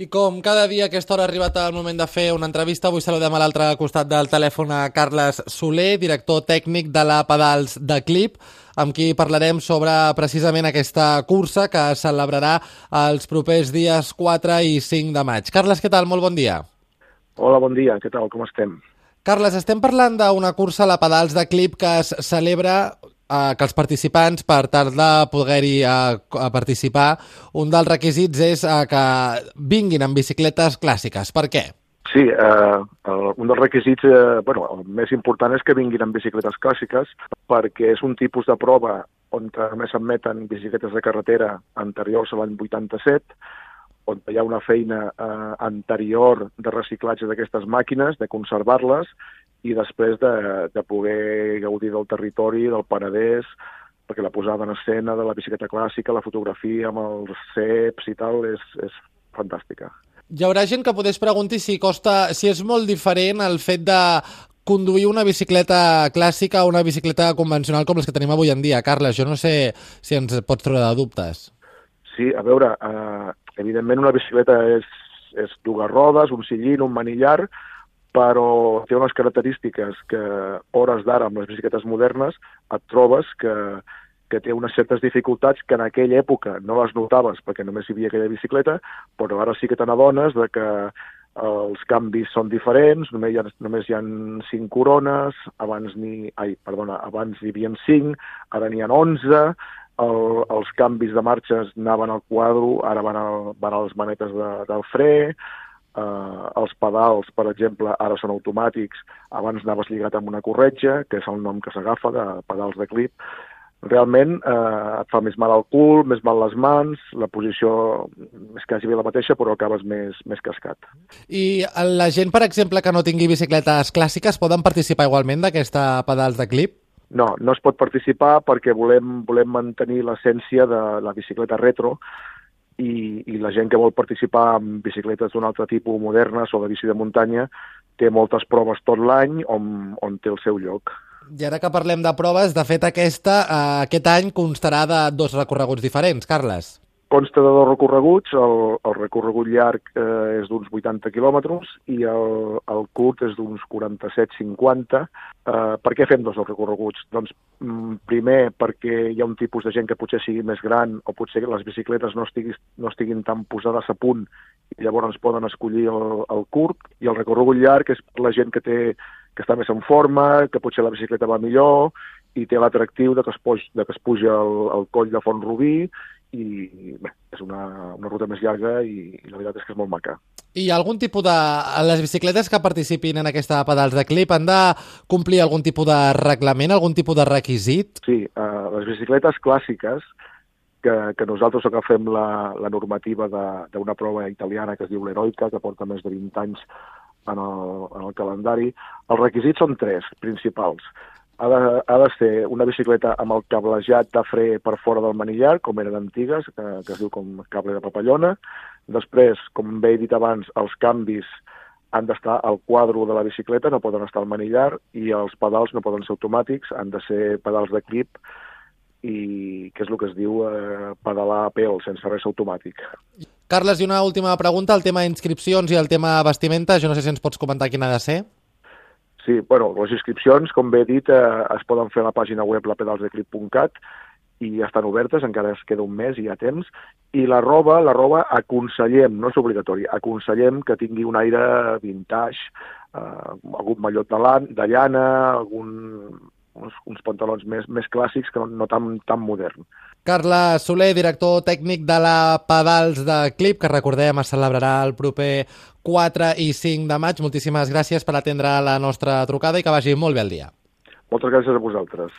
I com cada dia a aquesta hora ha arribat el moment de fer una entrevista, avui saludem a l'altre costat del telèfon a Carles Soler, director tècnic de la Pedals de Clip, amb qui parlarem sobre precisament aquesta cursa que es celebrarà els propers dies 4 i 5 de maig. Carles, què tal? Molt bon dia. Hola, bon dia. Què tal? Com estem? Carles, estem parlant d'una cursa a la Pedals de Clip que es celebra eh, que els participants, per tal de poder-hi eh, participar, un dels requisits és eh, que vinguin amb bicicletes clàssiques. Per què? Sí, eh, un dels requisits, eh, bueno, el més important és que vinguin amb bicicletes clàssiques perquè és un tipus de prova on només s'admeten bicicletes de carretera anteriors a l'any 87, on hi ha una feina eh, anterior de reciclatge d'aquestes màquines, de conservar-les, i després de, de poder gaudir del territori, del Penedès, perquè la posada en escena de la bicicleta clàssica, la fotografia amb els ceps i tal, és, és fantàstica. Hi haurà gent que podés preguntar si costa, si és molt diferent el fet de conduir una bicicleta clàssica o una bicicleta convencional com les que tenim avui en dia. Carles, jo no sé si ens pots treure de dubtes. Sí, a veure, eh, evidentment una bicicleta és, és dues rodes, un sillín, un manillar, però té unes característiques que hores d'ara amb les bicicletes modernes et trobes que, que té unes certes dificultats que en aquella època no les notaves perquè només hi havia aquella bicicleta, però ara sí que te n'adones de que els canvis són diferents, només hi ha, només hi ha cinc corones, abans ni, ai, perdona, abans hi havia cinc, ara n'hi ha onze, el, els canvis de marxes anaven al quadro, ara van, al, van a les manetes de, del fre, eh, els pedals, per exemple, ara són automàtics, abans anaves lligat amb una corretja, que és el nom que s'agafa de pedals de clip, realment eh, et fa més mal al cul, més mal les mans, la posició és quasi bé la mateixa, però acabes més, més cascat. I la gent, per exemple, que no tingui bicicletes clàssiques, poden participar igualment d'aquesta pedals de clip? No, no es pot participar perquè volem, volem mantenir l'essència de la bicicleta retro, i, i la gent que vol participar en bicicletes d'un altre tipus, modernes o de bici de muntanya, té moltes proves tot l'any on, on té el seu lloc. I ara que parlem de proves, de fet aquesta, eh, aquest any constarà de dos recorreguts diferents, Carles. Consta de dos recorreguts, el, el recorregut llarg eh, és d'uns 80 quilòmetres i el, el curt és d'uns 47-50. Eh, per què fem dos recorreguts? Doncs mm, primer perquè hi ha un tipus de gent que potser sigui més gran o potser les bicicletes no, estiguis, no estiguin tan posades a punt i llavors poden escollir el, el curt i el recorregut llarg és la gent que té que està més en forma, que potser la bicicleta va millor i té l'atractiu de, que es puja, de que es puja el, el coll de Font Rubí i bé, és una, una ruta més llarga i, i la veritat és que és molt maca. I algun tipus de... Les bicicletes que participin en aquesta pedals de clip han de complir algun tipus de reglament, algun tipus de requisit? Sí, uh, les bicicletes clàssiques, que, que nosaltres agafem la, la normativa d'una prova italiana que es diu l'Heroica, que porta més de 20 anys en el, en el calendari, els requisits són tres principals ha de, ha de ser una bicicleta amb el cablejat de fre per fora del manillar, com eren antigues, que, que es diu com cable de papallona. Després, com bé he dit abans, els canvis han d'estar al quadro de la bicicleta, no poden estar al manillar, i els pedals no poden ser automàtics, han de ser pedals de clip, i que és el que es diu eh, pedalar a pèl, sense res automàtic. Carles, i una última pregunta, el tema inscripcions i el tema vestimenta, jo no sé si ens pots comentar quina ha de ser. Sí, bueno, les inscripcions, com bé he dit, eh, es poden fer a la pàgina web lapedalsdeclip.cat i estan obertes, encara es queda un mes i hi ha temps. I la roba, la roba aconsellem, no és obligatori, aconsellem que tingui un aire vintage, eh, algun mallot de, de llana, algun, uns, uns pantalons més, més clàssics que no, no tan, tan modern. Carles Soler, director tècnic de la Pedals de Clip, que recordem es celebrarà el proper 4 i 5 de maig. Moltíssimes gràcies per atendre la nostra trucada i que vagi molt bé el dia. Moltes gràcies a vosaltres.